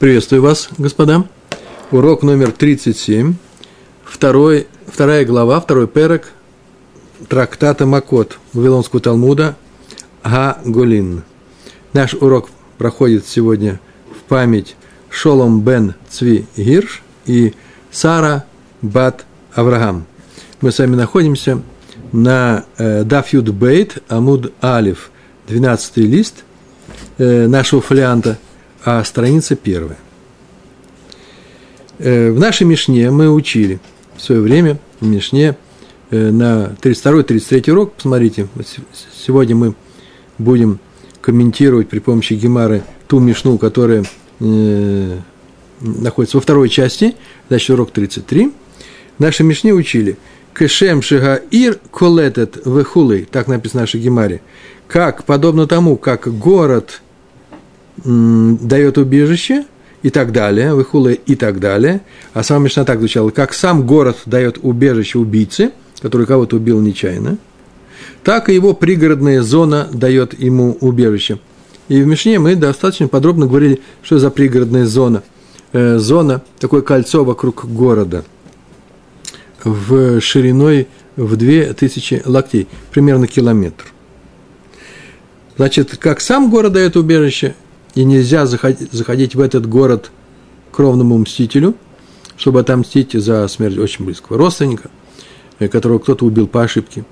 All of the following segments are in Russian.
Приветствую вас, господа. Урок номер 37, второй, вторая глава, второй перек трактата Макот Вавилонского Талмуда Га-Голин. Наш урок проходит сегодня в память Шолом бен Цви Гирш и Сара бат Авраам. Мы с вами находимся на э, Дафьюд Бейт Амуд Алиф, 12 лист э, нашего фолианта – а страница первая. Э, в нашей Мишне мы учили в свое время, в Мишне, э, на 32-33 урок, посмотрите, сегодня мы будем комментировать при помощи Гемары ту Мишну, которая э, находится во второй части, значит, урок 33. В нашей Мишне учили Кешем Шигаир Колетет Вехулей, так написано в нашей Гемаре, как, подобно тому, как город – дает убежище и так далее, выхулы и так далее. А сама Мишна так звучала, как сам город дает убежище убийце, который кого-то убил нечаянно, так и его пригородная зона дает ему убежище. И в Мишне мы достаточно подробно говорили, что за пригородная зона. Э, зона, такое кольцо вокруг города, в шириной в 2000 локтей, примерно километр. Значит, как сам город дает убежище, и нельзя заходить, заходить в этот город кровному мстителю, чтобы отомстить за смерть очень близкого родственника, э, которого кто-то убил по ошибке,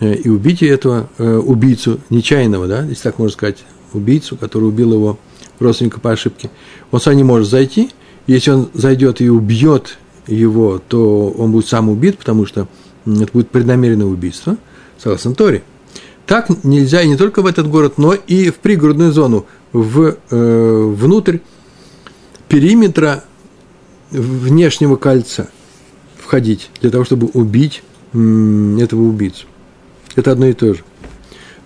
э, и убить этого э, убийцу нечаянного, да, если так можно сказать, убийцу, который убил его родственника по ошибке, он сам не может зайти, если он зайдет и убьет его, то он будет сам убит, потому что это будет преднамеренное убийство, согласно Торе. Так нельзя и не только в этот город, но и в пригородную зону – в, э, внутрь периметра внешнего кольца входить для того, чтобы убить этого убийцу. Это одно и то же.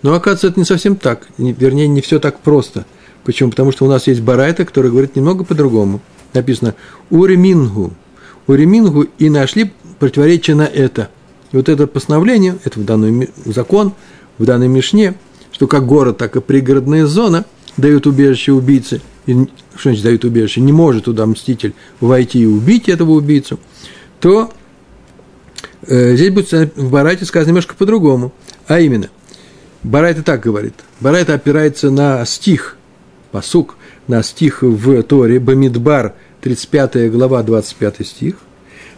Но оказывается, это не совсем так. Вернее, не все так просто. Почему? Потому что у нас есть барайта, который говорит немного по-другому. Написано «уремингу». «Уремингу» и нашли противоречие на это. И вот это постановление, это в данный закон, в данной Мишне, что как город, так и пригородная зона – дают убежище убийце, и, что значит дают убежище, не может туда мститель войти и убить этого убийцу, то э, здесь будет в Барайте сказано немножко по-другому. А именно, Барайта так говорит. Барайта опирается на стих, посук, на стих в Торе, Бамидбар, 35 глава, 25 стих.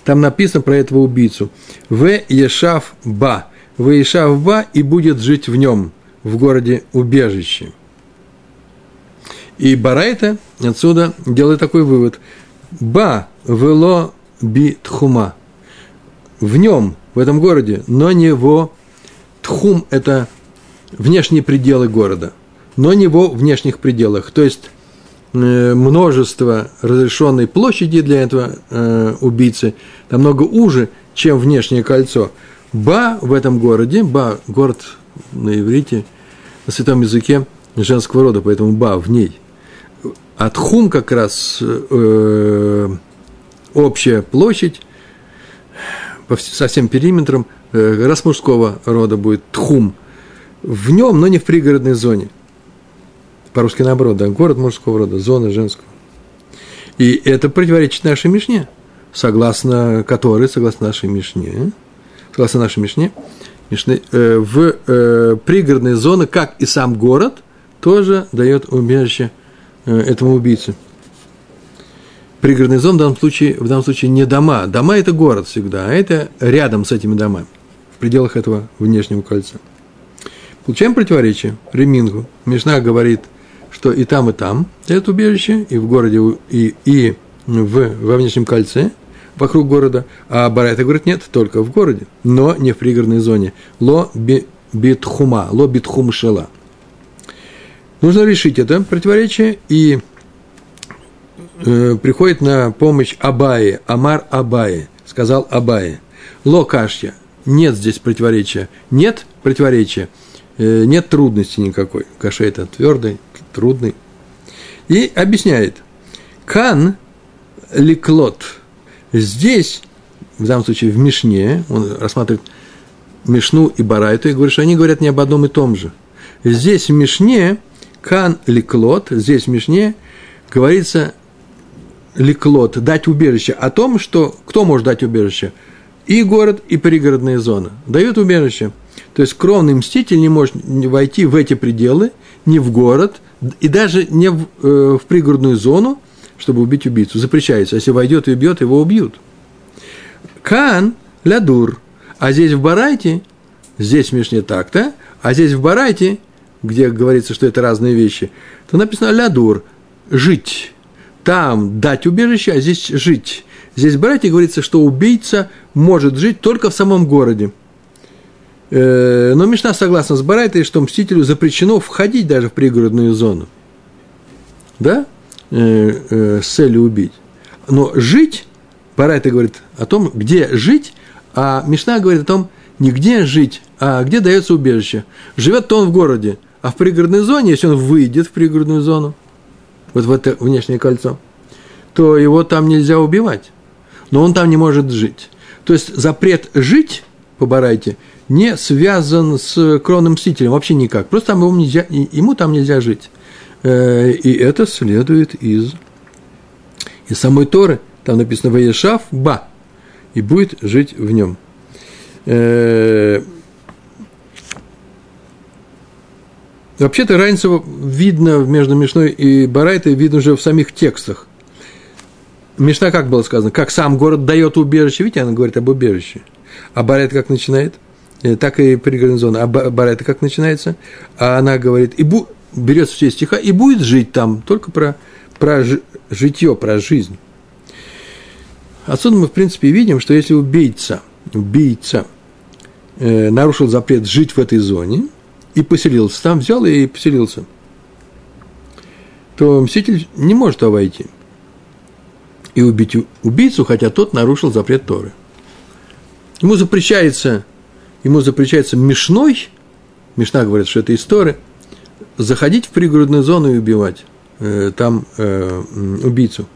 Там написано про этого убийцу. В Ешав Ба. В Ешав Ба и будет жить в нем, в городе убежище. И Барайта отсюда делает такой вывод. Ба вело би тхума. В нем, в этом городе, но не его тхум – это внешние пределы города, но не во внешних пределах. То есть, э, множество разрешенной площади для этого э, убийцы намного уже, чем внешнее кольцо. Ба в этом городе, Ба – город на иврите, на святом языке женского рода, поэтому Ба в ней – а тхум как раз э, общая площадь со всем периметром, э, раз мужского рода будет тхум, в нем, но не в пригородной зоне. По-русски наоборот, да, город мужского рода, зона женского. И это противоречит нашей Мишне, согласно которой, согласно нашей Мишне, согласно нашей Мишне, Мишне э, в э, пригородной зоне, как и сам город, тоже дает убежище – Э, этому убийце. Пригородный зон в данном случае, в данном случае не дома. Дома – это город всегда, а это рядом с этими домами, в пределах этого внешнего кольца. Получаем противоречие Ремингу. Мишна говорит, что и там, и там это убежище, и в городе, и, и в, во внешнем кольце, вокруг города, а Барайта говорит, нет, только в городе, но не в пригородной зоне. Ло битхума, ло битхум шела – Нужно решить это противоречие, и э, приходит на помощь Абае, Амар Абае, сказал Абае. Ло кашья, нет здесь противоречия, нет противоречия, э, нет трудности никакой. Каша это твердый, трудный. И объясняет, кан ликлот, здесь, в данном случае в Мишне, он рассматривает Мишну и Барайту, и говорит, что они говорят не об одном и том же. Здесь в Мишне – Кан ликлот, здесь в Мишне говорится леклот, дать убежище, о том, что кто может дать убежище? И город, и пригородная зона. Дают убежище. То есть кровный мститель не может войти в эти пределы, не в город, и даже не в, э, в пригородную зону, чтобы убить убийцу. Запрещается. Если войдет и убьет, его убьют. Кан лядур. А здесь в Барайте, здесь в Мишне так-то, а здесь в Барайте, где говорится, что это разные вещи, то написано лядур – жить. Там дать убежище, а здесь жить. Здесь в Барайте говорится, что убийца может жить только в самом городе. Э, но Мишна согласна с Барайтой, что мстителю запрещено входить даже в пригородную зону. Да? Э, э, с целью убить. Но жить, Барайта говорит о том, где жить, а Мишна говорит о том, не где жить, а где дается убежище. Живет-то он в городе, а в пригородной зоне, если он выйдет в пригородную зону, вот в это внешнее кольцо, то его там нельзя убивать. Но он там не может жить. То есть запрет жить по Барайте не связан с кровным мстителем вообще никак. Просто там ему, нельзя, ему там нельзя жить. Э, и это следует из, из самой Торы. Там написано «Ваешав ба» и будет жить в нем. Э, вообще-то разница видно между Мишной и Барайтой, видно уже в самих текстах. Мишна как было сказано? Как сам город дает убежище, видите, она говорит об убежище. А Барайт как начинает? Э, так и пригородная зона. А Барайта как начинается? А она говорит, и бу, берет все стиха и будет жить там, только про, про житье, про жизнь. Отсюда мы, в принципе, видим, что если убийца, убийца э, нарушил запрет жить в этой зоне и поселился там, взял и поселился, то мститель не может войти и убить убийцу, хотя тот нарушил запрет Торы. Ему запрещается, ему запрещается мешной, Мишна говорит, что это история, заходить в пригородную зону и убивать э, там э, убийцу.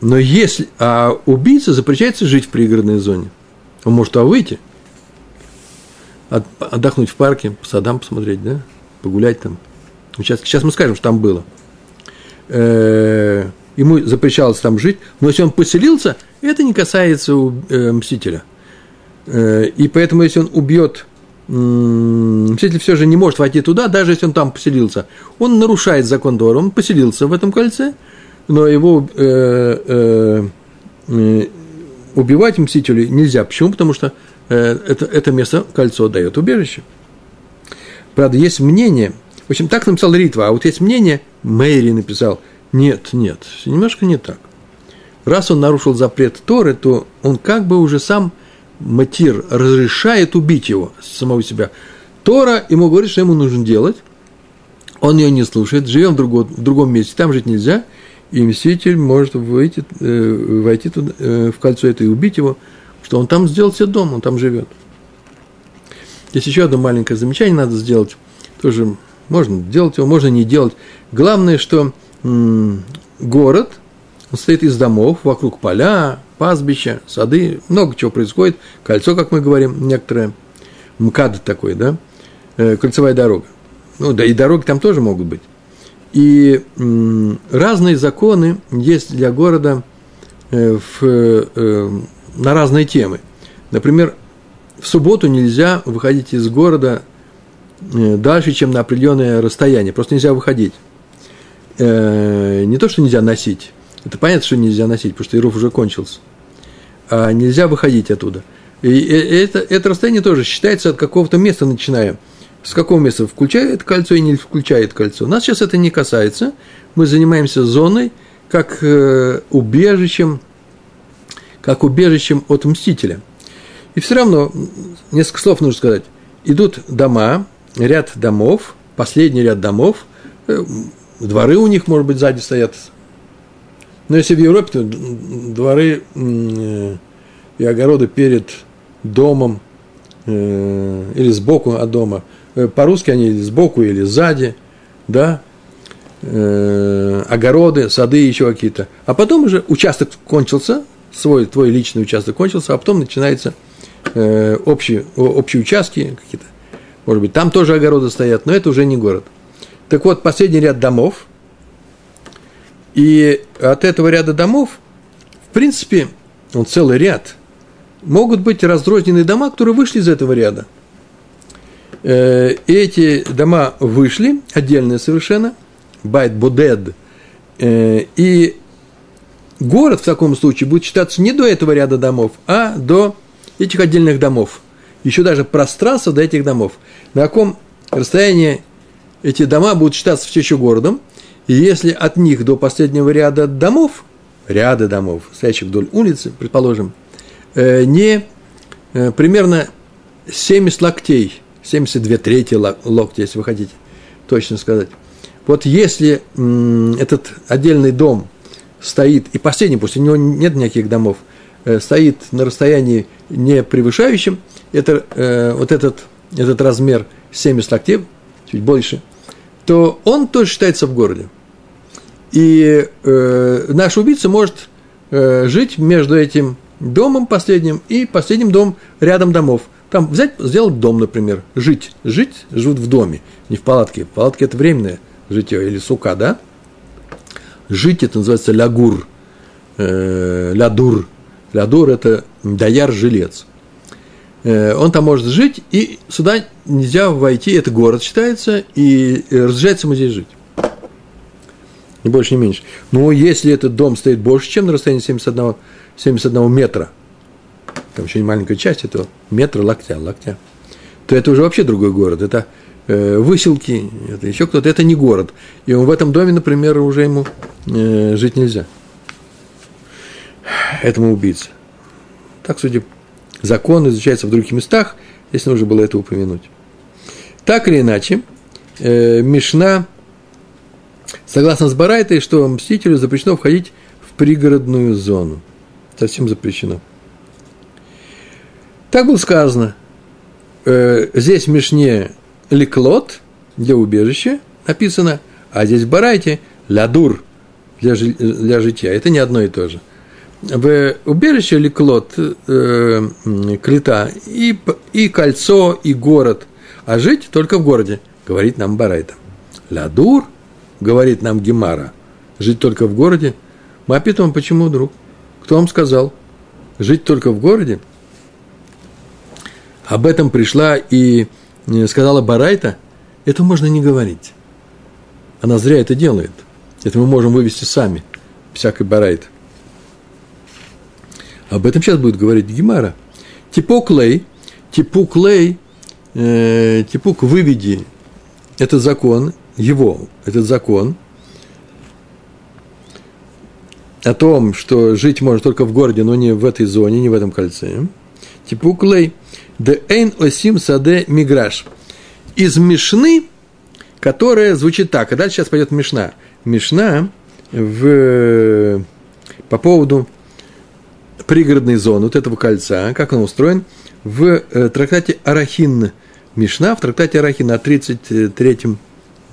Но если, а убийца запрещается жить в пригородной зоне. Он может туда выйти, отдохнуть в парке, по садам посмотреть, да, погулять там. Сейчас, сейчас мы скажем, что там было. Э, ему запрещалось там жить, но если он поселился, это не касается э, мстителя. Э, и поэтому, если он убьет Мститель все же не может войти туда, даже если он там поселился. Он нарушает закон Тора, он поселился в этом кольце, но его э, э, э, убивать мстителю нельзя. Почему? Потому что э, это, это место, кольцо дает убежище. Правда, есть мнение, в общем, так написал Ритва, а вот есть мнение, Мэри написал, нет, нет, немножко не так. Раз он нарушил запрет Торы, то он как бы уже сам – Матир разрешает убить его, самого себя. Тора ему говорит, что ему нужно делать. Он ее не слушает, живем в, другом, в другом месте, там жить нельзя, и мститель может выйти, э, войти туда, э, в кольцо это и убить его, что он там сделал себе дом, он там живет. Здесь еще одно маленькое замечание надо сделать. Тоже можно делать его, можно не делать. Главное, что м- город – он состоит из домов, вокруг поля, пастбища, сады, много чего происходит. Кольцо, как мы говорим, некоторое, МКАД такой, да, э, кольцевая дорога. Ну, да и дороги там тоже могут быть. И разные законы есть для города э, в, э, на разные темы. Например, в субботу нельзя выходить из города дальше, чем на определенное расстояние. Просто нельзя выходить. Не то, что нельзя носить, это понятно, что нельзя носить, потому что Ируф уже кончился. А нельзя выходить оттуда. И это, это расстояние тоже считается от какого-то места начиная. С какого места включает кольцо и не включает кольцо. Нас сейчас это не касается. Мы занимаемся зоной как э, убежищем, как убежищем от мстителя. И все равно, несколько слов нужно сказать. Идут дома, ряд домов, последний ряд домов, э, дворы у них, может быть, сзади стоят, но если в Европе, то дворы э, и огороды перед домом э, или сбоку от дома. Э, по-русски они или сбоку, или сзади, да, огороды, сады еще какие-то. А потом уже участок кончился, свой, твой личный участок кончился, а потом начинаются общие, общие участки какие-то. Может быть, там тоже огороды стоят, но это уже не город. Так вот, последний ряд домов – И от этого ряда домов, в принципе, он целый ряд, могут быть разрозненные дома, которые вышли из этого ряда. Э, эти дома вышли, отдельные совершенно, байт бодед, э, и город в таком случае будет считаться не до этого ряда домов, а до этих отдельных домов. Еще даже пространство до этих домов. На каком расстоянии эти дома будут считаться все еще городом. И если от них до последнего ряда домов, ряда домов, стоящих вдоль улицы, предположим, э, не э, примерно 70 локтей, 72 трети локтя, если вы хотите точно сказать. Вот если этот отдельный дом стоит, и последний, у него нет никаких домов, э, стоит на расстоянии не превышающем, это, вот этот, этот размер 70 локтей, чуть больше, то он тоже считается в городе. И э, наш убийца может э, жить между этим домом последним и последним домом рядом домов. Там взять, сделать дом, например, жить. Жить, живут в доме, не в палатке. В палатке это временное житье или сука, да? Жить это называется лягур, э, лядур. Лядур это даяр жилец. Э, он там может жить, и сюда нельзя войти, это город считается, и разрешается ему здесь жить. Ни больше, ни меньше. Но если этот дом стоит больше, чем на расстоянии 71, 71 метра, там еще не маленькая часть этого, метра локтя, локтя, то это уже вообще другой город. Это э, выселки, это еще кто-то, это не город. И в этом доме, например, уже ему э, жить нельзя. Этому убийце. Так, судя закон изучается в других местах, если нужно было это упомянуть. Так или иначе, э, Мишна, согласно с Барайтой, что мстителю запрещено входить в пригородную зону. Совсем запрещено. Так было сказано. Э, здесь в Мишне леклот для убежища написано, а здесь в Барайте лядур для, для жития. Это не одно и то же в убежище Леклот, э, Клета, и, и кольцо, и город, а жить только в городе, говорит нам Барайта. Ладур, говорит нам Гемара, жить только в городе. Мы опитываем, почему, друг? Кто вам сказал? Жить только в городе? Об этом пришла и э, сказала Барайта, это можно не говорить. Она зря это делает. Это мы можем вывести сами, всякой Барайт. Об этом сейчас будет говорить Гемара. Типок лей, типук лей, э, типук выведи этот закон, его, этот закон, о том, что жить можно только в городе, но не в этой зоне, не в этом кольце. Типук лей, де эйн осим саде миграш. Из Мишны, которая звучит так, а дальше сейчас пойдет Мишна. Мишна в, по поводу пригородной зоны вот этого кольца, как он устроен, в э, трактате Арахин Мишна, в трактате Арахин на 33-м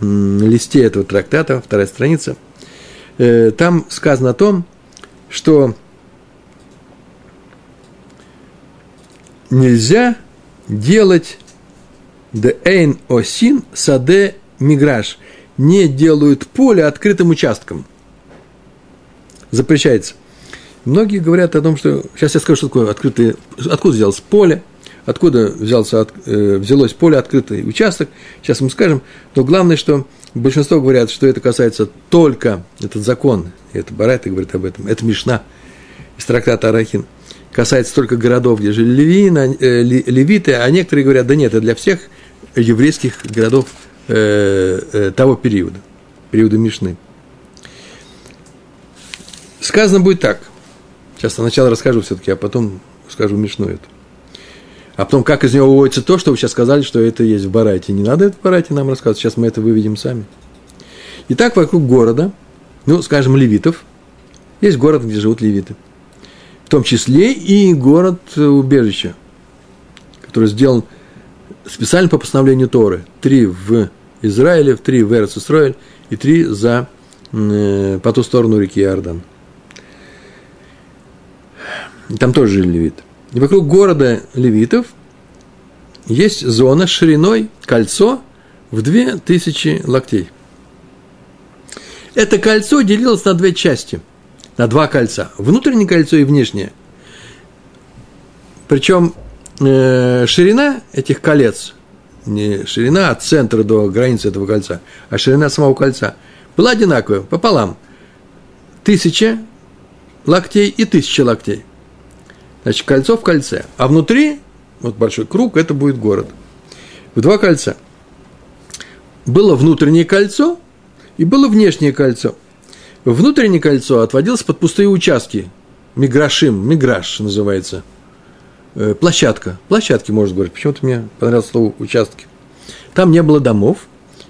листе этого трактата, вторая страница, э, там сказано о том, что нельзя делать де эйн осин саде миграш, не делают поле открытым участком. Запрещается. Многие говорят о том, что... Сейчас я скажу, что такое открытое... Откуда взялось поле, откуда взялся, от, э, взялось поле, открытый участок. Сейчас мы скажем. Но главное, что большинство говорят, что это касается только, этот закон, это Барайта говорит об этом, это Мишна из трактата Арахин, касается только городов, где жили левины, э, левиты, а некоторые говорят, да нет, это для всех еврейских городов э, э, того периода, периода Мишны. Сказано будет так – Сейчас сначала расскажу все-таки, а потом скажу Мишну эту. А потом, как из него выводится то, что вы сейчас сказали, что это есть в Барайте. Не надо это в Барайте нам рассказывать, сейчас мы это выведем сами. Итак, вокруг города, ну, скажем, левитов, есть город, где живут левиты. В том числе и город-убежище, который сделан специально по постановлению Торы. Три в Израиле, три в Эрц и три за, э, по ту сторону реки Иордан – там тоже жили левиты. И вокруг города левитов есть зона шириной, кольцо в две тысячи локтей. Это кольцо делилось на две части, на два кольца. Внутреннее кольцо и внешнее. Причем э, ширина этих колец, не ширина от центра до границы этого кольца, а ширина самого кольца была одинаковая, пополам. Тысяча локтей и тысяча локтей. Значит, кольцо в кольце. А внутри, вот большой круг, это будет город. В два кольца. Было внутреннее кольцо и было внешнее кольцо. Внутреннее кольцо отводилось под пустые участки. Миграшим, миграш называется. Э, площадка. Площадки, можно говорить. Почему-то мне понравилось слово участки. Там не было домов,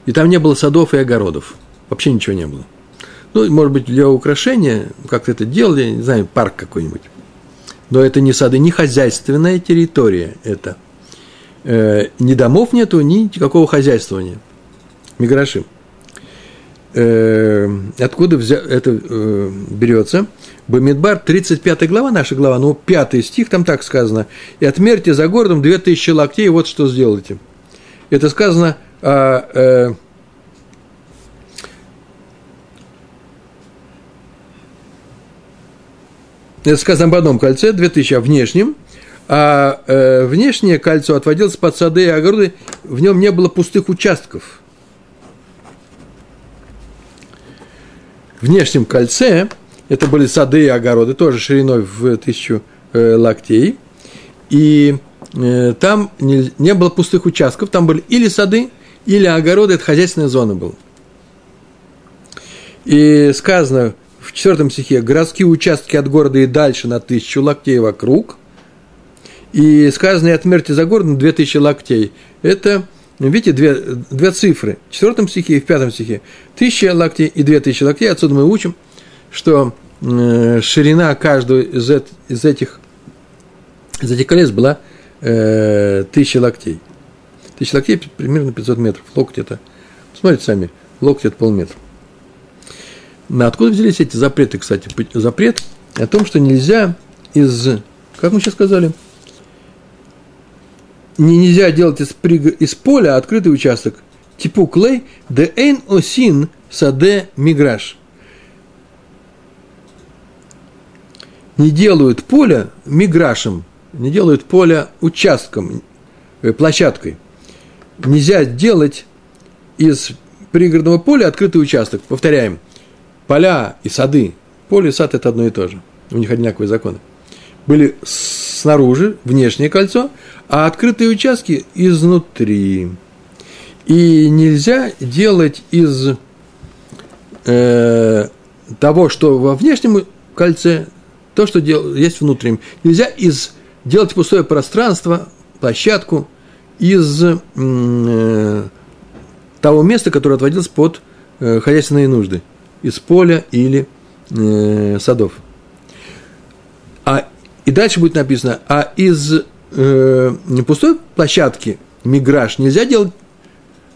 и там не было садов и огородов. Вообще ничего не было. Ну, может быть, для украшения, как-то это делали, не знаю, парк какой-нибудь. Но это не сады, не хозяйственная территория это. Э, ни домов нету, ни никакого хозяйствования. Миграшим. Э, откуда взя, это э, берется? Бамидбар, 35 глава, наша глава, ну, 5 стих, там так сказано. «И отмерьте за городом 2000 локтей, вот что сделайте». Это сказано о э, это сказано об одном кольце, 2000, а внешнем, а э, внешнее кольцо отводилось под сады и огороды, в нем не было пустых участков. В внешнем кольце это были сады и огороды, тоже шириной в тысячу э, локтей, и э, там не, не было пустых участков, там были или сады, или огороды, это хозяйственная зона была. И сказано, в четвертом стихе, городские участки от города и дальше на тысячу локтей вокруг. И сказано, и отмерьте за городом две тысячи локтей. Это, видите, две, две цифры. В четвертом стихе и в пятом стихе. Тысяча локтей и две тысячи локтей. Отсюда мы учим, что э, ширина каждого из, из, этих, из этих колец была э, тысяча локтей. Тысяча локтей примерно 500 метров. Локоть это, смотрите сами, локоть это полметра. Откуда взялись эти запреты, кстати? Запрет о том, что нельзя из, как мы сейчас сказали, не, нельзя делать из, из поля открытый участок. Типу клей, де эйн осин саде миграш. Не делают поле миграшем, не делают поле участком, э, площадкой. Нельзя делать из пригородного поля открытый участок. Повторяем – поля и сады, поле и сад – это одно и то же. У них одинаковые законы. Были снаружи, внешнее кольцо, а открытые участки изнутри. И нельзя делать из э, того, что во внешнем кольце, то, что дел, есть внутреннем. Нельзя из, делать пустое пространство, площадку из э, того места, которое отводилось под э, хозяйственные нужды из поля или э, садов. А, и дальше будет написано, а из э, пустой площадки, миграж, нельзя делать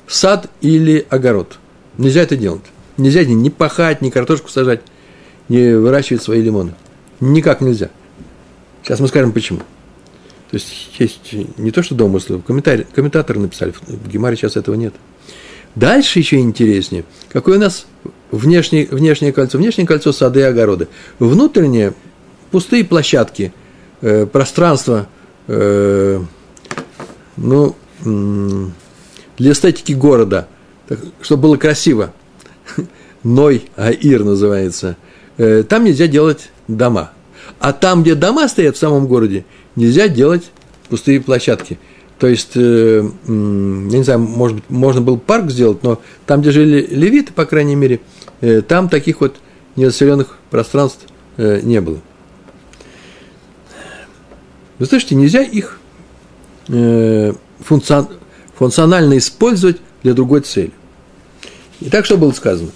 сад или огород. Нельзя это делать. Нельзя ни пахать, ни картошку сажать, ни выращивать свои лимоны. Никак нельзя. Сейчас мы скажем, почему. То есть, есть не то, что домыслы, комментаторы написали, в Гемаре сейчас этого нет. Дальше еще интереснее. Какой у нас внешнее, внешнее кольцо? Внешнее кольцо сады и огороды. Внутреннее – пустые площадки, э, пространство, э, ну, э, для эстетики города, так, чтобы было красиво. Ной Аир называется. Э, там нельзя делать дома. А там, где дома стоят в самом городе, нельзя делать пустые площадки – то есть, э, я не знаю, может быть, можно было парк сделать, но там, где жили левиты, по крайней мере, там таких вот незаселенных пространств э, не было. Вы слышите, нельзя их функционально использовать для другой цели. Итак, что было сказано?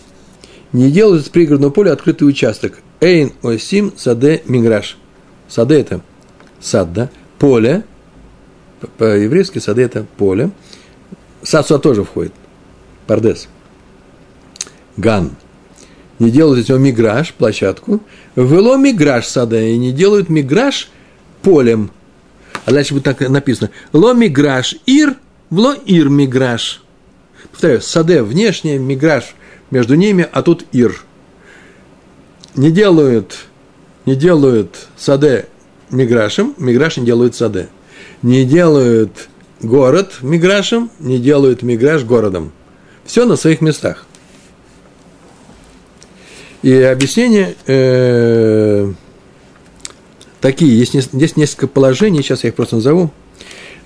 Не делают из пригородного поля открытый участок. Эйн осим саде миграш. Саде – это сад, да? Поле – по-еврейски сады – это поле. Сад тоже входит. Пардес. Ган. Не делают из него миграж, площадку. Вело миграж сада. И не делают миграж полем. А дальше будет так написано. Ло миграж ир, вло ир миграж. Повторяю, саде внешнее, миграж между ними, а тут Ир. Не делают, не делают саде миграшем, миграш не делают саде. Не делают город миграшем, не делают миграш городом. Все на своих местах. И объяснение э, такие, есть, есть несколько положений, сейчас я их просто назову.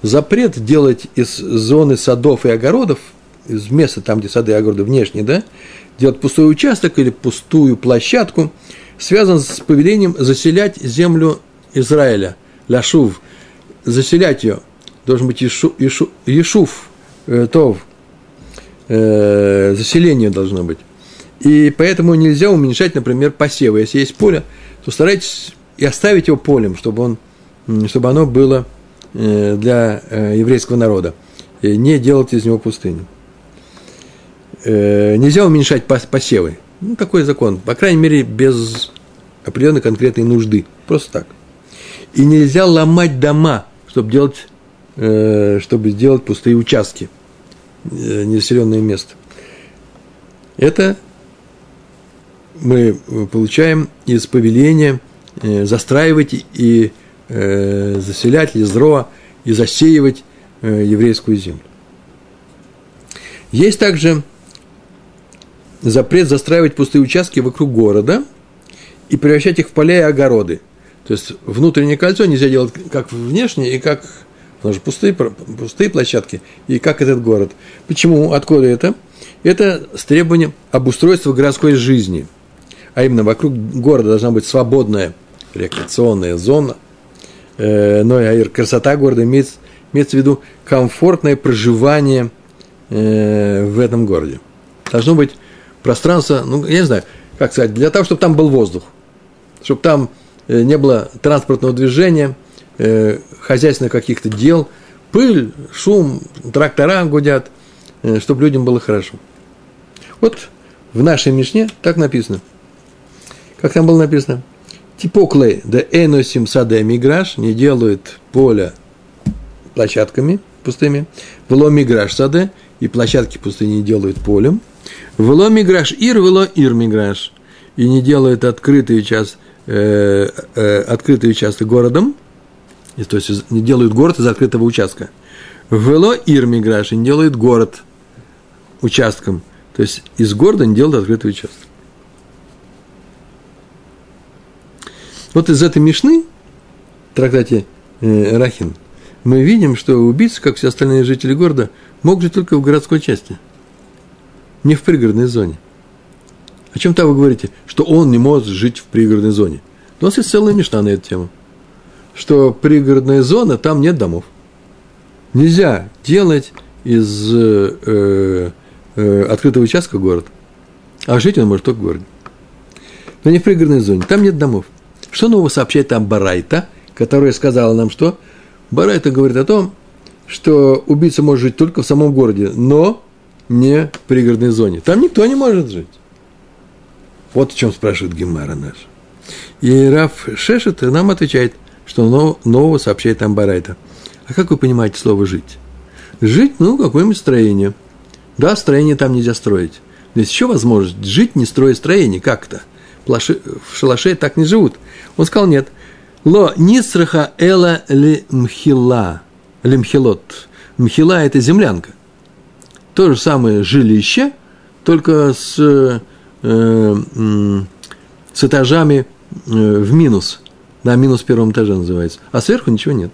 Запрет делать из зоны садов и огородов, из места там, где сады и огороды внешние, да, делать пустой участок или пустую площадку, связан с повелением заселять землю Израиля, Ляшув, заселять ее, должен быть Ишу, Ишу, Ешув, э, Тов, э, заселение должно быть. И поэтому нельзя уменьшать, например, посевы. Если есть поле, то старайтесь и оставить его полем, чтобы, он, чтобы оно было э, для э, еврейского народа. И не делать из него пустыню. Э, нельзя уменьшать посевы. Ну, такой закон. По крайней мере, без определенной конкретной нужды. Просто так. И нельзя ломать дома, чтобы делать, чтобы сделать пустые участки, ненаселенное место. Это мы получаем из повеления э, застраивать и э, заселять Езроа и засеивать э, еврейскую землю. Есть также запрет застраивать пустые участки вокруг города и превращать их в поля и огороды. То есть внутреннее кольцо нельзя делать как внешнее и как потому что пустые, пустые площадки, и как этот город. Почему? Откуда это? Это с требованием обустройства городской жизни – а именно вокруг города должна быть свободная рекреационная зона, э, но и красота города имеется, имеется в виду комфортное проживание э, в этом городе. Должно быть пространство, ну, я не знаю, как сказать, для того, чтобы там был воздух, чтобы там э, не было транспортного движения, хозяйственных каких-то дел, пыль, шум, трактора гудят, чтобы людям было хорошо. Вот в нашей Мишне так написано – как там было написано, типоклей да эносим саде миграш, не делают поля площадками пустыми, вело миграш саде, и площадки пустыни не делают полем, вело миграш ир, вело ир миграш, и не делают открытый участок, э, э, открытый участок городом, то есть не делают город из открытого участка. Вело ир миграш, и не делают город участком, то есть из города не делают открытый участок. Вот из этой Мишны, в трактате э, Рахин, мы видим, что убийцы, как все остальные жители города, могут жить только в городской части, не в пригородной зоне. О чем там вы говорите? Что он не может жить в пригородной зоне. У нас есть целая мечта на эту тему. Что пригородная зона, там нет домов. Нельзя делать из э, э, открытого участка город. А жить он может только в городе. Но не в пригородной зоне. Там нет домов. Что нового сообщает там Барайта, которая сказала нам, что Барайта говорит о том, что убийца может жить только в самом городе, но не в пригородной зоне. Там никто не может жить. Вот о чем спрашивает Гемара наш. И Раф Шешет нам отвечает, что нового сообщает там Барайта. А как вы понимаете слово «жить»? Жить, ну, какое-нибудь строение. Да, строение там нельзя строить. Но есть еще возможность жить, не строя строение, как-то – в шалаше так не живут. Он сказал, нет. Ло нисраха эла ли мхила. Ли мхилот. Мхила – это землянка. То же самое жилище, только с, э, с этажами э, в минус. Да, минус первом этаже называется. А сверху ничего нет.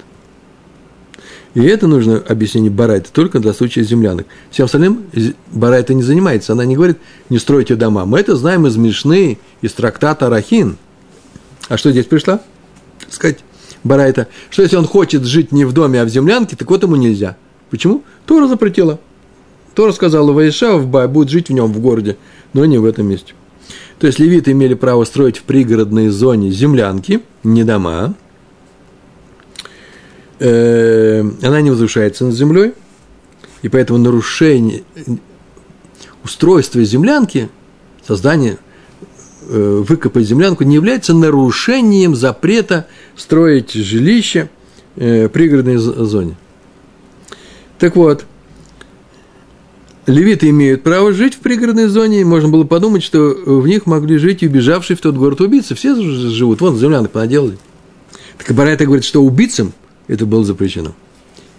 И это нужно объяснение Барайта только для случая землянок. Всем остальным Барайта не занимается. Она не говорит, не стройте дома. Мы это знаем из Мишны, из трактата Рахин. А что здесь пришла? Сказать Барайта, что если он хочет жить не в доме, а в землянке, так вот ему нельзя. Почему? Тора запретила. Тора сказала, Ваиша в Бай будет жить в нем в городе, но не в этом месте. То есть левиты имели право строить в пригородной зоне землянки, не дома, Э, она не возвышается над землей, и поэтому нарушение устройства землянки, создание, э, выкопать землянку не является нарушением запрета строить жилище э, в пригородной зоне. Так вот, левиты имеют право жить в пригородной зоне, можно было подумать, что в них могли жить и убежавшие в тот город убийцы. Все живут, вон землянок понаделали. Так Барайта говорит, что убийцам это было запрещено.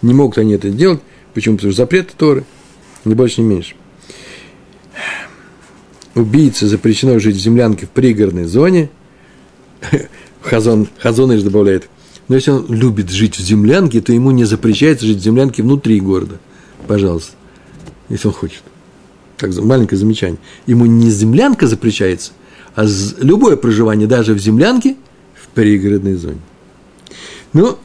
Не могут они это делать. Почему? Потому что запрет Торы, не больше, не меньше. Убийце запрещено жить в землянке в пригородной зоне. Хазон, Хазон добавляет. Но если он любит жить в землянке, то ему не запрещается жить в землянке внутри города. Пожалуйста. Если он хочет. Так, маленькое замечание. Ему не землянка запрещается, а любое проживание даже в землянке в пригородной зоне. Ну,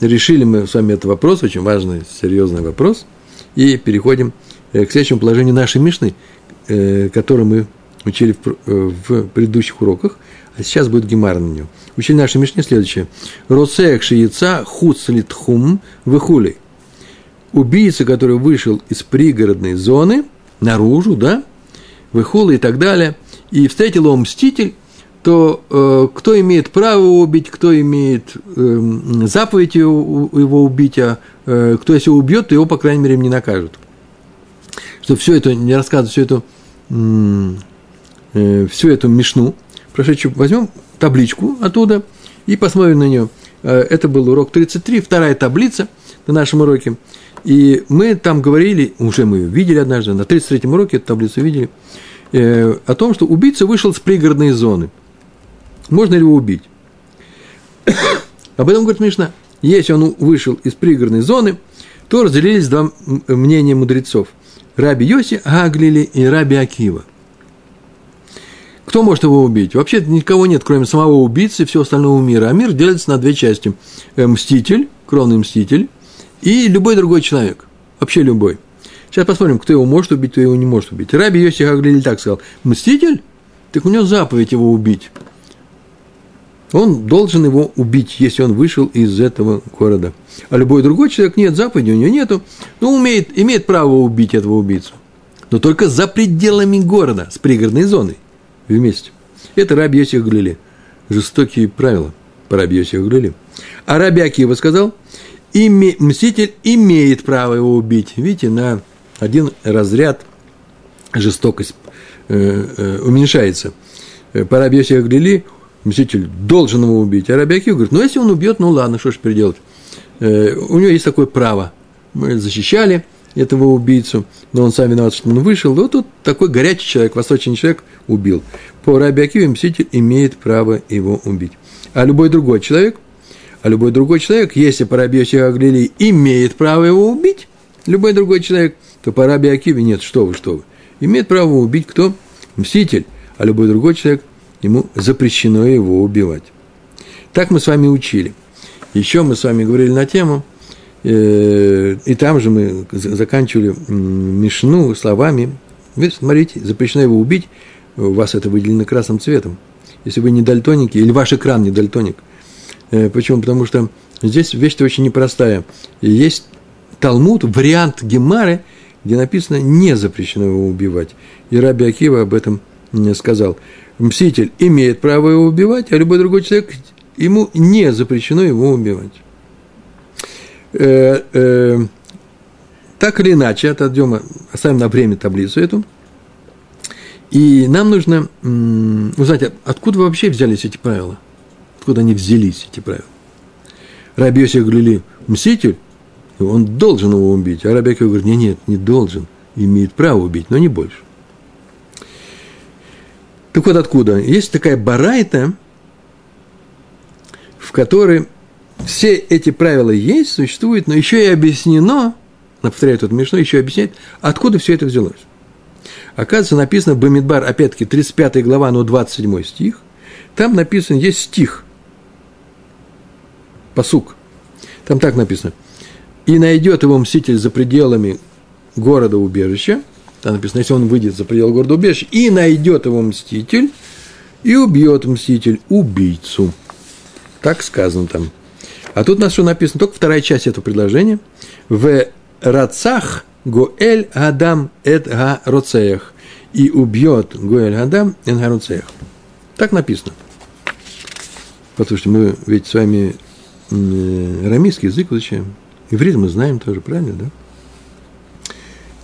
решили мы с вами этот вопрос, очень важный, серьезный вопрос, и переходим э, к следующему положению нашей Мишны, э, которое мы учили в, э, в предыдущих уроках, а сейчас будет гемар на нем. Учили нашей Мишне следующее. Росех шиеца хуцлитхум выхули. Убийца, который вышел из пригородной зоны, наружу, да, выхула и так далее, и встретил его мститель, то э, кто имеет право убить, кто имеет э, заповедь его, его убить, а э, кто если убьет, то его, по крайней мере, не накажут. Что все это, не рассказывать всю эту, э, всю эту мешну, прошедшую, возьмем табличку оттуда и посмотрим на нее. Э, это был урок 33, вторая таблица на нашем уроке. И мы там говорили, уже мы ее видели однажды, на 33-м уроке эту таблицу видели, э, о том, что убийца вышел с пригородной зоны – можно ли его убить? Об этом говорит Мишна. Если он вышел из пригородной зоны, то разделились два мнения мудрецов. Раби Йоси Аглили и Раби Акива. Кто может его убить? Вообще никого нет, кроме самого убийцы и всего остального мира. А мир делится на две части. Э, мститель, кровный мститель, и любой другой человек. Вообще любой. Сейчас посмотрим, кто его может убить, кто его не может убить. Раби Йоси Аглили так сказал. Мститель? Так у него заповедь его убить он должен его убить, если он вышел из этого города. А любой другой человек нет, заповеди у него нету, но умеет, имеет право убить этого убийцу. Но только за пределами города, с пригородной зоной вместе. Это Раби Йосиф Галиле. Жестокие правила по Раби Йосиф Галиле. А Раби Акива сказал, име, мститель имеет право его убить. Видите, на один разряд жестокость э, э, уменьшается. Э, по Раби Йосиф Галиле мститель должен его убить. А Рабиакив говорит, ну, если он убьет, ну, ладно, что ж теперь делать? Э, у него есть такое право. Мы защищали этого убийцу, но он сам виноват, что он вышел. Вот тут такой горячий человек, восточный человек убил. По Рабиакиве мститель имеет право его убить. А любой другой человек, а любой другой человек, если по Раби Аглили имеет право его убить, любой другой человек, то по Раби Акиве нет, что вы, что вы. Имеет право убить кто? Мститель. А любой другой человек – ему запрещено его убивать. Так мы с вами учили. Еще мы с вами говорили на тему, э, и там же мы заканчивали Мишну словами, вы смотрите, запрещено его убить, у вас это выделено красным цветом. Если вы не дальтоники, или ваш экран не дальтоник. Э, почему? Потому что здесь вещь очень непростая. Есть Талмуд, вариант Гемары, где написано «не запрещено его убивать». И Раби Акива об этом сказал мститель имеет право его убивать, а любой другой человек, ему не запрещено его убивать. Э, э, так или иначе, отойдем, оставим на время таблицу эту. И нам нужно узнать, откуда вообще взялись эти правила. Откуда они взялись, эти правила. Раби Йосиф Галили мститель, он должен его убить. А Раби Акива говорит, нет, нет, не должен. Имеет право убить, но не больше. Так вот откуда? Есть такая барайта, в которой все эти правила есть, существуют, но еще и объяснено, повторяю тут Мишну, еще объясняет, откуда все это взялось. Оказывается, написано Бамидбар, опять-таки, 35 глава, но 27 стих. Там написано, есть стих, посук. Там так написано. «И найдет его мститель за пределами города убежища, там написано, если он выйдет за пределы города убежища и найдет его мститель, и убьет мститель убийцу. Так сказано там. А тут у нас что написано? Только вторая часть этого предложения. В рацах Гоэль Адам эт га. И убьет Гоэль Адам эт га. Так написано. Послушайте, мы ведь с вами арамейский язык изучаем. Иврит мы знаем тоже, правильно, да?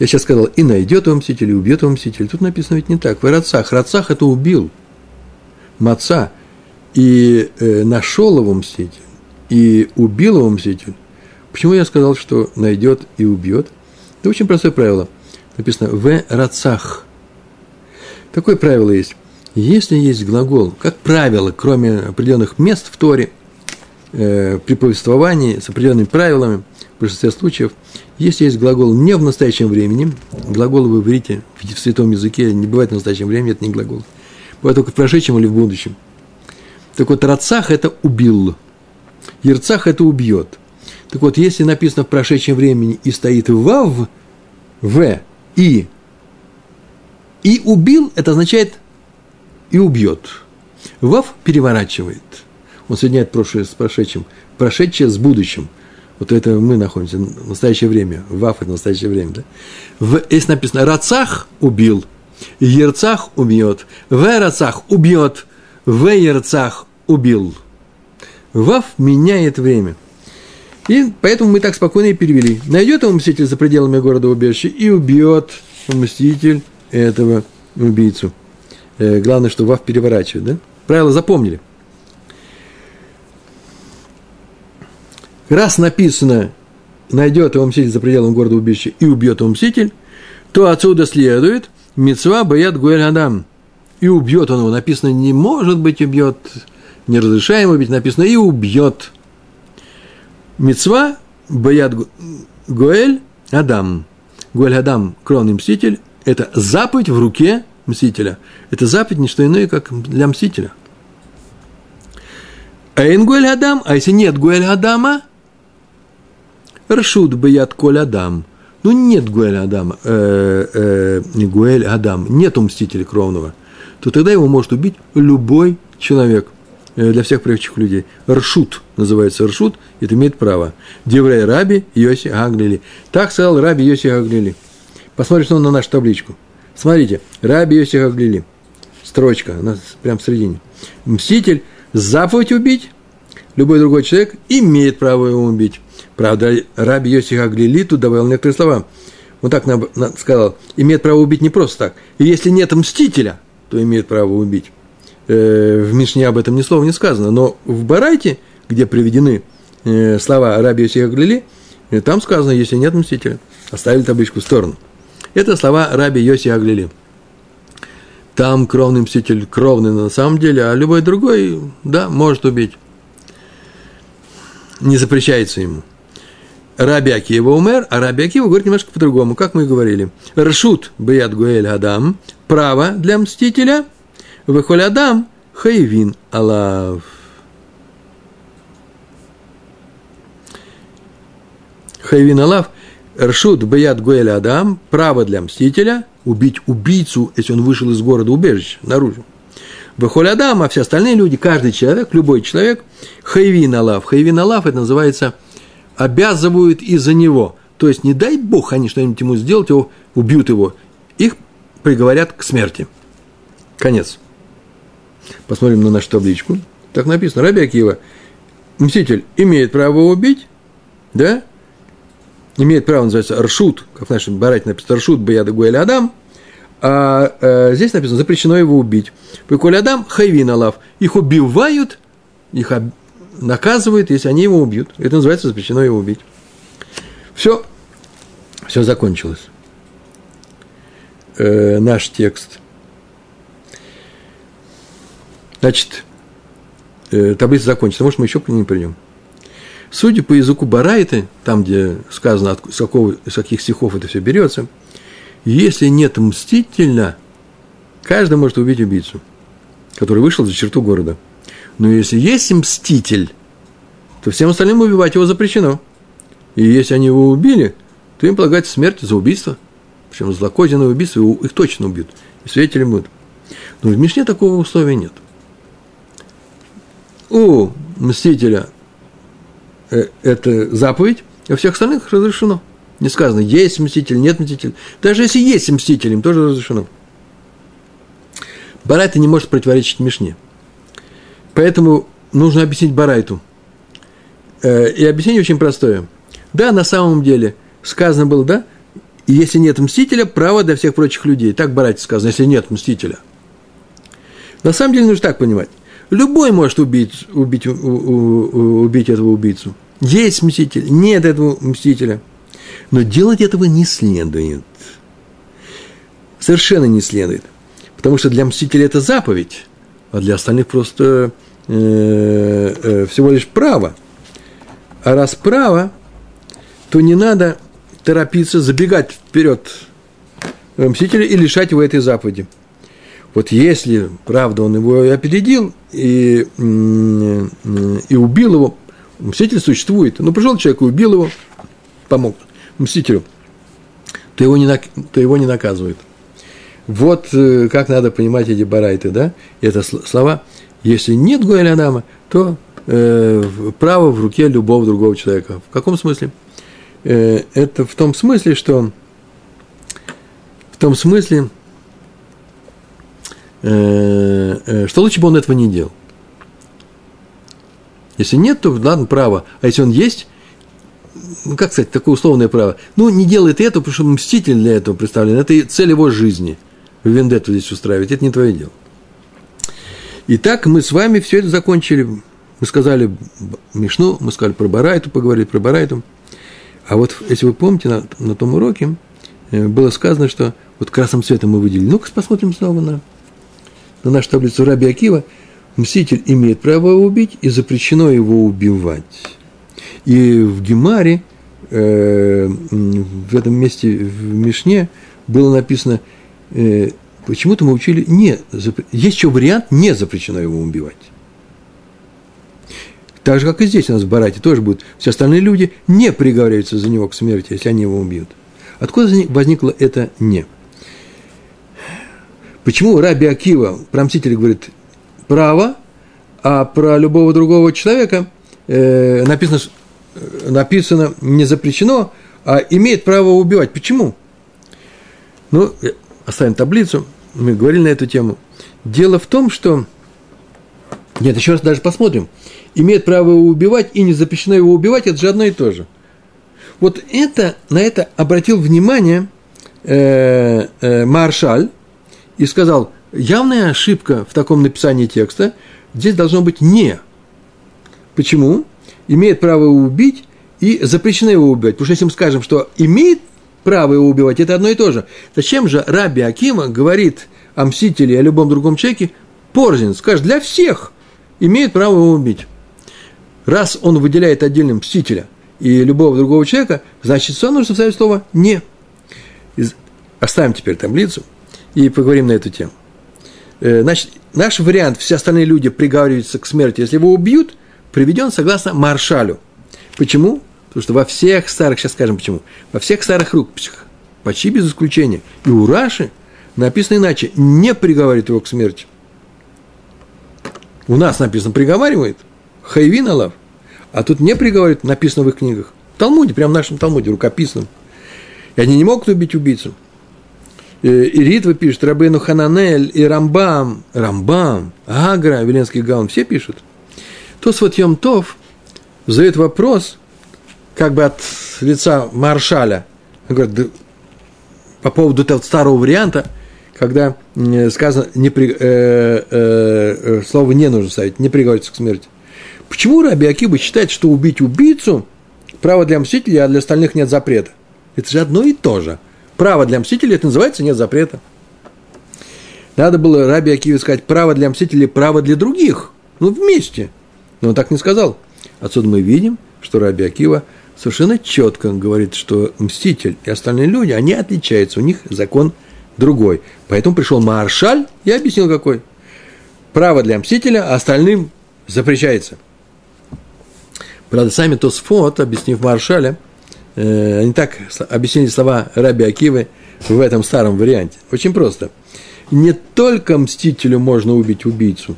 Я сейчас сказал, и найдет его мститель, и убьет его мститель. Тут написано ведь не так. В Рацах. Рацах это убил. Маца. И э, нашел его мститель. И убил его мститель. Почему я сказал, что найдет и убьет? Это очень простое правило. Написано в рацах. Такое правило есть. Если есть глагол, как правило, кроме определенных мест в Торе, э, при повествовании с определенными правилами, в большинстве случаев, если есть глагол не в настоящем времени, глагол в иврите, в святом языке не бывает в настоящем времени, это не глагол. Бывает только в прошедшем или в будущем. Так вот, рацах – это убил, ерцах – это убьет. Так вот, если написано в прошедшем времени и стоит вав, в, и, и убил, это означает и убьет. Вав переворачивает. Он соединяет прошлое с прошедшим, прошедшее с будущим. Вот это мы находимся в настоящее время. Вав – это настоящее время. Да? В, если написано «Рацах убил», «Ерцах убьет», «В убьет», «В убил». Вав меняет время. И поэтому мы так спокойно и перевели. Найдет его мститель за пределами города убежища и убьет мститель этого убийцу. Э, главное, что Вав переворачивает, да? Правила запомнили. Раз написано, найдет его мститель за пределами города убежища и убьет его мститель, то отсюда следует Мецва Баят Гуэль Адам. И убьет он его. Написано, не может быть убьет, не разрешаемо быть, написано, и убьет. Мецва Баят Гуэль Адам. Гуэль Адам, кровный мститель, это заповедь в руке мстителя. Это заповедь не что иное, как для мстителя. А Гуэль Адам, а если нет Гуэль Адама, Ршут Баят Коль Адам. Ну, нет Гуэль Адама, э, э, Гуэль Адам, нету мстителя кровного, то тогда его может убить любой человек э, для всех прочих людей. Ршут называется Ршут, это имеет право. Деврей Раби Йоси Аглили. Так сказал Раби Йоси Аглили. Посмотрите на нашу табличку. Смотрите, Раби Йоси Аглили. Строчка, она прям в середине. Мститель, заповедь убить, любой другой человек имеет право его убить. Правда, Раби Йоси Аглили тут добавил некоторые слова. Он так сказал, имеет право убить не просто так. И если нет мстителя, то имеет право убить. Э, в Мишне об этом ни слова не сказано. Но в Барайте, где приведены э, слова Раби Йоси Аглили, э, там сказано, если нет мстителя. Оставили табличку в сторону. Это слова Раби Йоси Аглили. Там кровный мститель кровный на самом деле, а любой другой, да, может убить. Не запрещается ему. Раби Акива умер, а Раби Акива говорит немножко по-другому, как мы и говорили. Ршут Баят Гуэль Адам, право для мстителя, Выхоль Адам, Хайвин Алав. Хайвин Алав, Ршут Баят Гуэль Адам, право для мстителя, убить убийцу, если он вышел из города убежища, наружу. Выхоль Адам, а все остальные люди, каждый человек, любой человек, Хайвин Алав. Хайвин Алав, это называется – обязывают из-за него. То есть, не дай Бог они что-нибудь ему сделают, его, убьют его. Их приговорят к смерти. Конец. Посмотрим на нашу табличку. Так написано. Раби Акива, мститель, имеет право убить, да? Имеет право, называется Ршут, как в нашем барате написано Ршут Баяда Гуэль Адам, а э, здесь написано, запрещено его убить. Приколь Адам Хайвин Алав. Их убивают, их наказывает, если они его убьют. Это называется запрещено его убить. Все, все закончилось. Э, наш текст. Значит, э, таблица закончится. Может, мы еще к ней придем. Судя по языку Барайты, там, где сказано, от, с, какого, с каких стихов это все берется, если нет мстительно, каждый может убить убийцу, который вышел за черту города – но если есть мститель, то всем остальным убивать его запрещено. И если они его убили, то им полагается смерть за убийство. Причем злокозненное убийство их точно убьют. И свидетели будут. Но в Мишне такого условия нет. У мстителя э, это заповедь, а всех остальных разрешено. Не сказано, есть мститель, нет мститель. Даже если есть мститель, им тоже разрешено. Барайта не может противоречить Мишне. Поэтому нужно объяснить Барайту. Э, и объяснение очень простое. Да, на самом деле, сказано было, да, если нет мстителя, право для всех прочих людей. Так Барате сказано, если нет мстителя. На самом деле нужно так понимать. Любой может убить, убить, убить этого убийцу. Есть мститель, нет этого мстителя. Но делать этого не следует. Совершенно не следует. Потому что для мстителя это заповедь, а для остальных просто э, э, всего лишь право. А раз право, то не надо торопиться, забегать вперед мстителя и лишать его этой заповеди. Вот если, правда, он его опередил и, и убил его, мститель существует. Ну, пришел человек и убил его, помог мстителю, то его не, то его не наказывают. Вот э, как надо понимать эти барайты, да? Это слова. Если нет Гуэлянама, то э, право в руке любого другого человека. В каком смысле? Э, это в том смысле, что в том смысле, э, э, что лучше бы он этого не делал. Если нет, то ладно, право. А если он есть, ну, как сказать, такое условное право, ну, не делает это, потому что мститель для этого представлен. Это цель его жизни. Вендетту здесь устраивать, это не твое дело. Итак, мы с вами все это закончили. Мы сказали Мишну, мы сказали про Барайту, поговорили про Барайту. А вот, если вы помните, на, на том уроке э, было сказано, что вот красным цветом мы выделили. Ну-ка, посмотрим снова на, на нашу таблицу Раби Акива. Мститель имеет право убить, и запрещено его убивать. И в Гемаре, э, в этом месте в Мишне, было написано, э, почему-то мы учили, не, есть еще вариант, не запрещено его убивать. Так же, как и здесь у нас в Барате тоже будут. Все остальные люди не приговариваются за него к смерти, если они его убьют. Откуда возникло это «не»? Почему Раби Акива, про мстителя, говорит право, а про любого другого человека э, написано, написано не запрещено, а имеет право убивать. Почему? Ну, оставим таблицу, мы говорили на эту тему. Дело в том, что... Нет, еще раз даже посмотрим – имеет право его убивать и не запрещено его убивать, это же одно и то же. Вот это, на это обратил внимание э, э, Маршаль и сказал, явная ошибка в таком написании текста, здесь должно быть «не». Почему? Имеет право его убить и запрещено его убивать. Потому что если мы скажем, что имеет право его убивать, это одно и то же. Зачем же Раби Акима говорит о мстителе, о любом другом человеке порознь? Скажет, для всех имеет право его убить раз он выделяет отдельным мстителя и любого другого человека, значит, все нужно вставить слово «не». Оставим теперь таблицу и поговорим на эту тему. Э, значит, наш вариант, все остальные люди приговариваются к смерти, если его убьют, приведен согласно Маршалю. Почему? Потому что во всех старых, сейчас скажем почему, во всех старых рукописях, почти без исключения, и у Раши написано иначе, не приговаривает его к смерти. У нас написано приговаривает, хайвин алав. А тут не приговаривают, написано в их книгах. В Талмуде, прямо в нашем Талмуде, рукописном. И они не могут убить убийцу. И Ритва пишет, Рабейну Хананель и Рамбам, Рамбам, Агра, Веленский Гаун, все пишут. То с вот Йом Тов задает вопрос, как бы от лица маршаля, он говорит, да, по поводу этого старого варианта, когда сказано, не при, э, э, э, слово не нужно ставить, не приговорится к смерти. Почему Раби Акиба считает, что убить убийцу – право для мстителя, а для остальных нет запрета? Это же одно и то же. Право для мстителя – это называется нет запрета. Надо было Раби Акиве сказать право для мстителей, право для других. Ну, вместе. Но он так не сказал. Отсюда мы видим, что Раби Акива совершенно четко говорит, что мститель и остальные люди, они отличаются, у них закон другой. Поэтому пришел Маршаль и объяснил, какой. Право для мстителя, а остальным запрещается – Правда, сами Тосфот, объяснив Маршаля, э, они так объяснили слова Раби Акивы в этом старом варианте. Очень просто. Не только мстителю можно убить убийцу,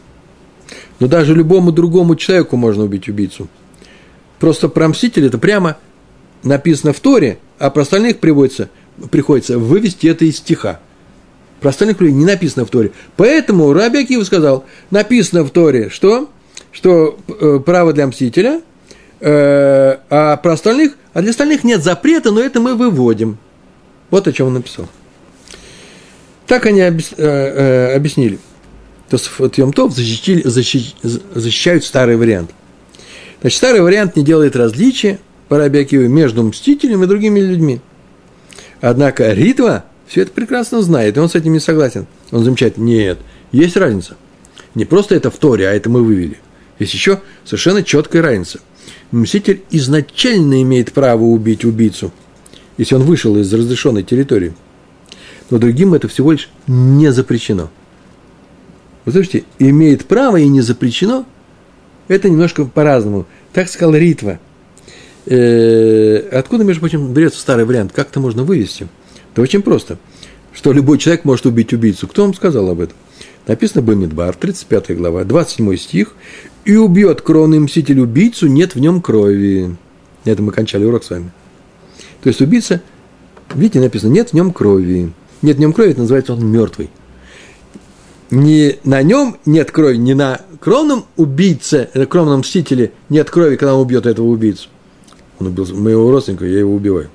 но даже любому другому человеку можно убить убийцу. Просто про мстителя это прямо написано в Торе, а про остальных приводится, приходится вывести это из стиха. Про остальных людей не написано в Торе. Поэтому Раби Акива сказал, написано в Торе, что, что э, право для мстителя – Э, а про остальных, а для остальных нет запрета, но это мы выводим. Вот о чем он написал. Так они объяс, э, э, объяснили. То есть Йом-Тов защитили, защищ, защищают старый вариант. Значит, старый вариант не делает различия по Рабиакиву между мстителем и другими людьми. Однако Ритва все это прекрасно знает, и он с этим не согласен. Он замечает, нет, есть разница. Не просто это в Торе, а это мы вывели. Есть еще совершенно четкая разница. Мститель изначально имеет право убить убийцу, если он вышел из разрешенной территории. Но другим это всего лишь не запрещено. Вы слышите, имеет право и не запрещено, это немножко по-разному. Так сказал Ритва. Э, откуда, между прочим, берется старый вариант? Как это можно вывести? Это очень просто. Что любой человек может убить убийцу. Кто вам сказал об этом? Написано Бамидбар, 35 глава, 27 стих. «И убьет кровный мститель убийцу, нет в нем крови». Это мы кончали урок с вами. То есть убийца, видите, написано, нет в нем крови. Нет в нем крови, это называется он мертвый. Не на нем нет крови, не на кровном убийце, э, кровном мстителе нет крови, когда он убьет этого убийцу. Он убил моего родственника, я его убиваю.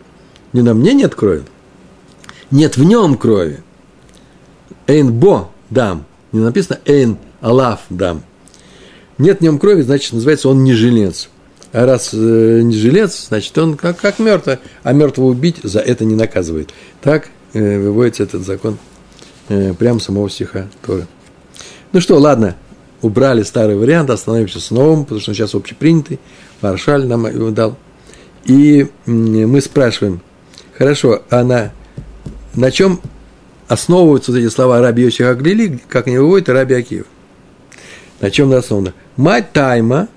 Не на мне нет крови. Нет в нем крови. Эйн бо дам. Не написано эйн алаф дам. Нет в нем крови, значит, называется он не жилец. А раз э, не жилец, значит, он как, как мертвый. А мертвого убить за это не наказывает. Так э, выводится этот закон э, прямо самого стиха Торы. Ну что, ладно, убрали старый вариант, остановимся с новым, потому что он сейчас общепринятый. Маршаль нам его дал. И мы спрашиваем, хорошо, а на, на чем основываются вот эти слова Раби Йосиф Аглили, как они выводят Раби Акиев? На чем основано? Мать тайма,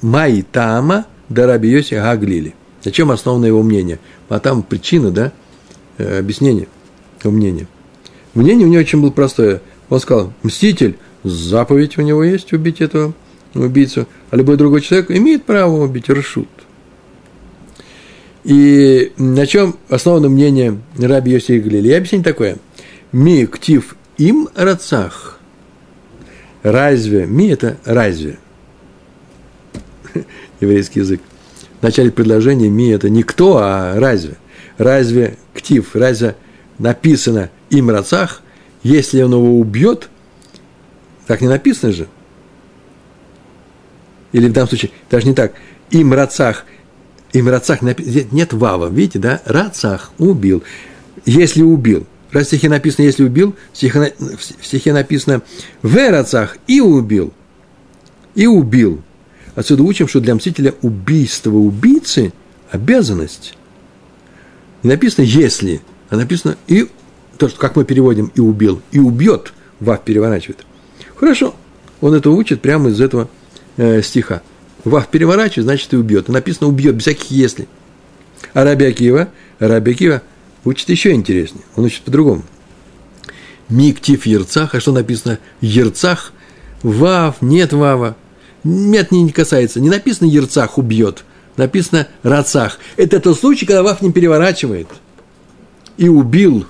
май тама, да Раби Йосиф Аглили. На чем основано его мнение? А там причина, да, э, объяснение его мнения. Мнение у него очень было простое. Он сказал, мститель, заповедь у него есть убить этого убийцу, а любой другой человек имеет право убить Рашут. И на чем основано мнение Раби Йоси Галили? Я объясню такое. Ми ктив им рацах. Разве? Ми – это разве. Еврейский язык. В начале предложения ми – это не кто, а разве. Разве ктив, разве написано им рацах, если он его убьет, так не написано же. Или в данном случае, даже не так, им рацах – им Рацах нет вава, видите, да? Рацах убил. Если убил. Раз в стихе написано, если убил, в стихе, в стихе написано в Рацах и убил. И убил. Отсюда учим, что для мстителя убийство убийцы – обязанность. Не написано «если», а написано «и», то, что, как мы переводим «и убил», «и убьет», Вав переворачивает. Хорошо, он это учит прямо из этого э, стиха. Вав переворачивает, значит и убьет. И написано убьет, без всяких если. А Раби Акива, Раби Акива учит еще интереснее. Он учит по-другому. Миктив Ерцах, а что написано Ерцах? Вав, нет Вава. Нет, не касается. Не написано Ерцах убьет. Написано Рацах. Это тот случай, когда Вав не переворачивает. И убил.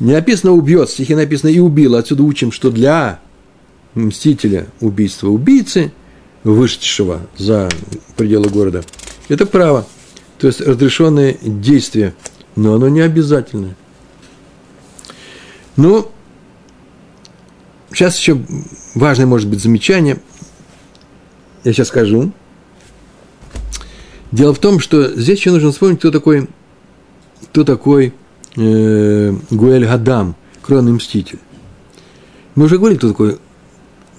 Не написано убьет, в стихе написано и убил. Отсюда учим, что для мстителя убийства убийцы – вышедшего за пределы города. Это право, то есть разрешенное действие, но оно не обязательное. Ну, сейчас еще важное может быть замечание. Я сейчас скажу. Дело в том, что здесь еще нужно вспомнить, кто такой, кто такой э, Гуэль Гадам, кровный мститель. Мы уже говорили, кто такой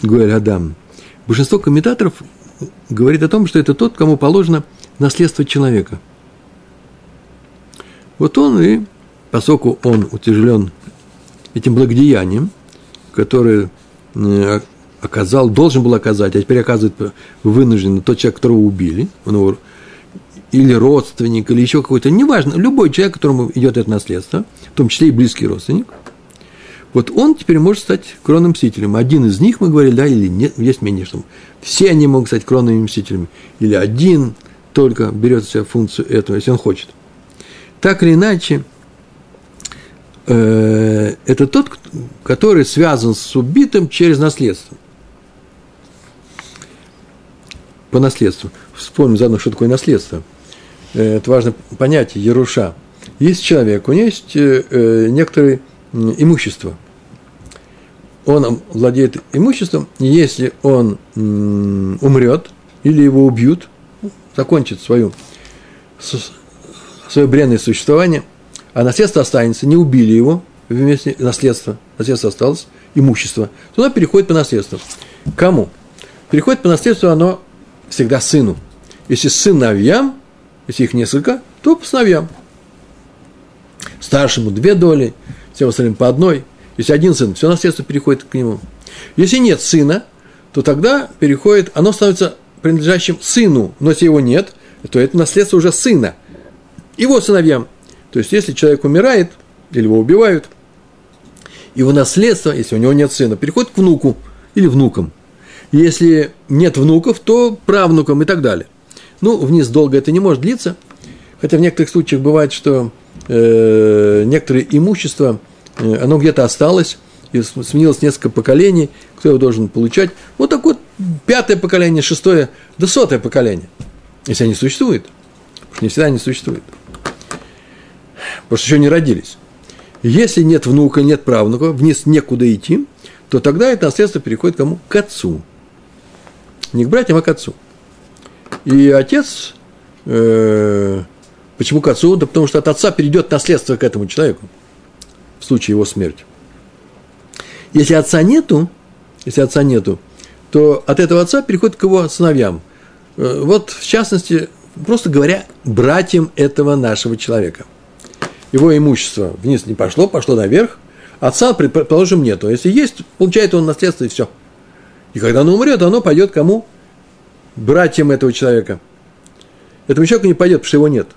Гуэль Гадам большинство комментаторов говорит о том, что это тот, кому положено наследство человека. Вот он и, поскольку он утяжелен этим благодеянием, которое э, оказал, должен был оказать, а теперь оказывает вынужденно тот человек, которого убили, он его, или родственник, или еще какой-то, неважно, любой человек, которому идет это наследство, в том числе и близкий родственник – вот он теперь может стать кронным мстителем. Один из них, мы говорили, да, или нет, есть мнение, что все они могут стать кронными мстителями. Или один только берет в функцию этого, если он хочет. Так или иначе, э, это тот, который связан с убитым через наследство. По наследству. Вспомним заодно, что такое наследство. Э, это важно понятие, Яруша. Есть человек, у него есть э, э некоторые имущество. Он владеет имуществом, и если он умрет или его убьют, закончит свою, свое бренное существование, а наследство останется, не убили его вместе, наследство, наследство осталось, имущество, то оно переходит по наследству. Кому? Переходит по наследству оно всегда сыну. Если сыновьям, если их несколько, то по сыновьям. Старшему две доли, всем остальным по одной. Если один сын, все наследство переходит к нему. Если нет сына, то тогда переходит, оно становится принадлежащим сыну, но если его нет, то это наследство уже сына, его сыновьям. То есть, если человек умирает, или его убивают, его наследство, если у него нет сына, переходит к внуку или внукам. Если нет внуков, то правнукам и так далее. Ну, вниз долго это не может длиться, хотя в некоторых случаях бывает, что э, некоторые имущество, э, оно где-то осталось, и сменилось несколько поколений, кто его должен получать. Вот так вот пятое поколение, шестое, да сотое поколение, если они существуют. Потому что не всегда они существуют. Потому что еще не родились. Если нет внука, нет правнука, вниз некуда идти, то тогда это наследство переходит кому? К отцу. Не к братьям, а к отцу. И отец, э, почему к отцу? Да потому что от отца перейдет наследство к этому человеку в случае его смерти. Если отца нету, если отца нету, то от этого отца переходит к его сыновьям. Э, вот, в частности, просто говоря, братьям этого нашего человека. Его имущество вниз не пошло, пошло наверх, отца, предположим, нету. Если есть, получает он наследство и все. И когда он умрет, оно пойдет кому? Братьям этого человека. Этому человеку не пойдет, потому что его нет.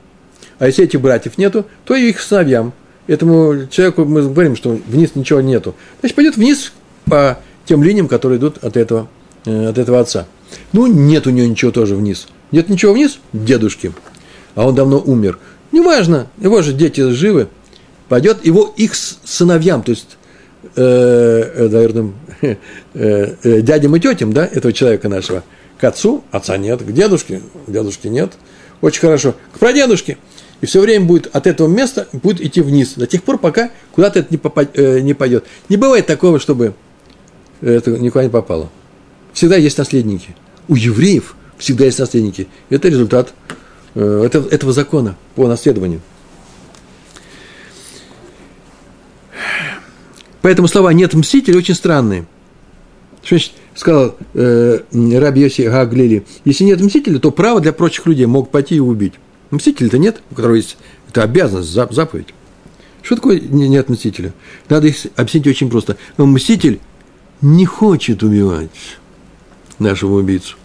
А если этих братьев нету, то и их сыновьям. Этому человеку мы говорим, что вниз ничего нету. Значит, пойдет вниз по тем линиям, которые идут от этого, э, от этого отца. Ну, нет у него ничего тоже вниз. Нет ничего вниз? Дедушки. А он давно умер. Неважно, его же дети живы. Пойдет его их сыновьям, то есть, э, э наверное, дядям и тетям, да, этого человека нашего. К отцу, отца нет, к дедушке, дедушки нет. Очень хорошо. К прадедушке. И все время будет от этого места будет идти вниз, до тех пор, пока куда-то это не, попад, э, не пойдет. Не бывает такого, чтобы это никуда не попало. Всегда есть наследники. У евреев всегда есть наследники. Это результат э, этого, этого закона по наследованию. Поэтому слова «нет мстителя» очень странные. Что значит, сказал э, Раби Йоси Гаглили, если нет мстителя, то право для прочих людей могут пойти и убить. Мстителя-то нет, у которого есть это обязанность, заповедь. Что такое нет мстителя? Надо их объяснить очень просто. Мститель не хочет убивать нашего убийцу.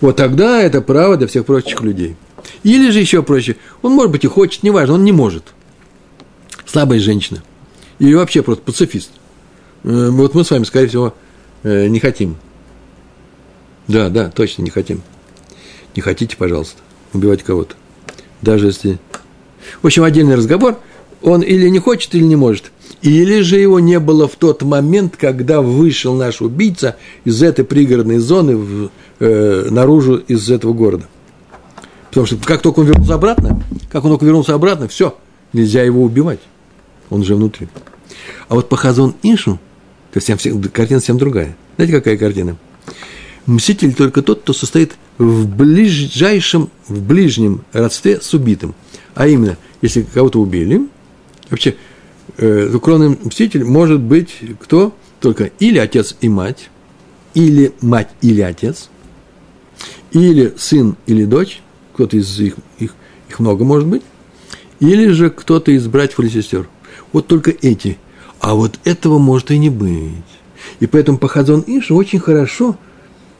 Вот тогда это право для всех прочих людей. Или же еще проще, он может быть и хочет, неважно, он не может. Слабая женщина. Или вообще просто пацифист. Э, вот мы с вами, скорее всего, э, не хотим. Да, да, точно не хотим. Не хотите, пожалуйста, убивать кого-то. Даже если... В общем, отдельный разговор. Он или не хочет, или не может. Или же его не было в тот момент, когда вышел наш убийца из этой пригородной зоны в, э, наружу из этого города. Потому что как только он вернулся обратно, как он только вернулся обратно, все, нельзя его убивать. Он же внутри. А вот по Хазон Ишу, то совсем, картина совсем другая. Знаете, какая картина? Мститель только тот, кто состоит в ближайшем, в ближнем родстве с убитым. А именно, если кого-то убили, вообще, э, кровный мститель может быть кто? Только или отец и мать, или мать или отец, или сын или дочь, кто-то из их, их, их много может быть, или же кто-то из братьев или сестер. Вот только эти. А вот этого может и не быть. И поэтому по Хазон Ишу очень хорошо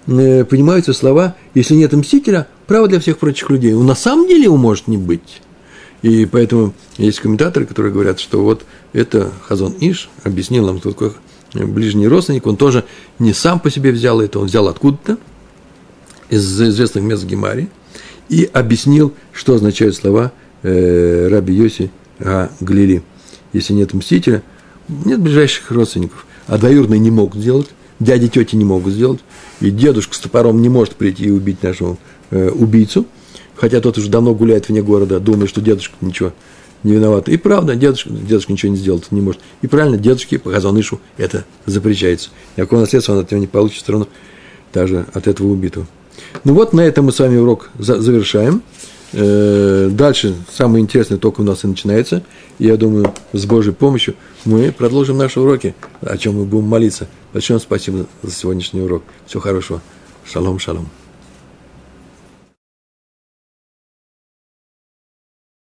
э, понимаются слова, если нет мстителя, право для всех прочих людей. Но на самом деле его может не быть. И поэтому есть комментаторы, которые говорят, что вот это Хазон Иш объяснил нам, кто такой ближний родственник, он тоже не сам по себе взял это, он взял откуда-то, из известных мест Гемари, и объяснил, что означают слова э, Раби Йоси Глили. Если нет мстителя, нет ближайших родственников. А двоюродные не могут сделать, дяди, тети не могут сделать, и дедушка с топором не может прийти и убить нашего э, убийцу, хотя тот уже давно гуляет вне города, думая, что дедушка ничего не виноваты. И правда, дедушка, дедушка ничего не сделать не может. И правильно, дедушке по Хазанышу это запрещается. Никакого наследства он от него не получит, все равно также от этого убитого. Ну вот, на этом мы с вами урок завершаем. Э, дальше самое интересное только у нас и начинается. Я думаю, с Божьей помощью мы продолжим наши уроки, о чем мы будем молиться. Большое спасибо за сегодняшний урок. Всего хорошего. Шалом, шалом.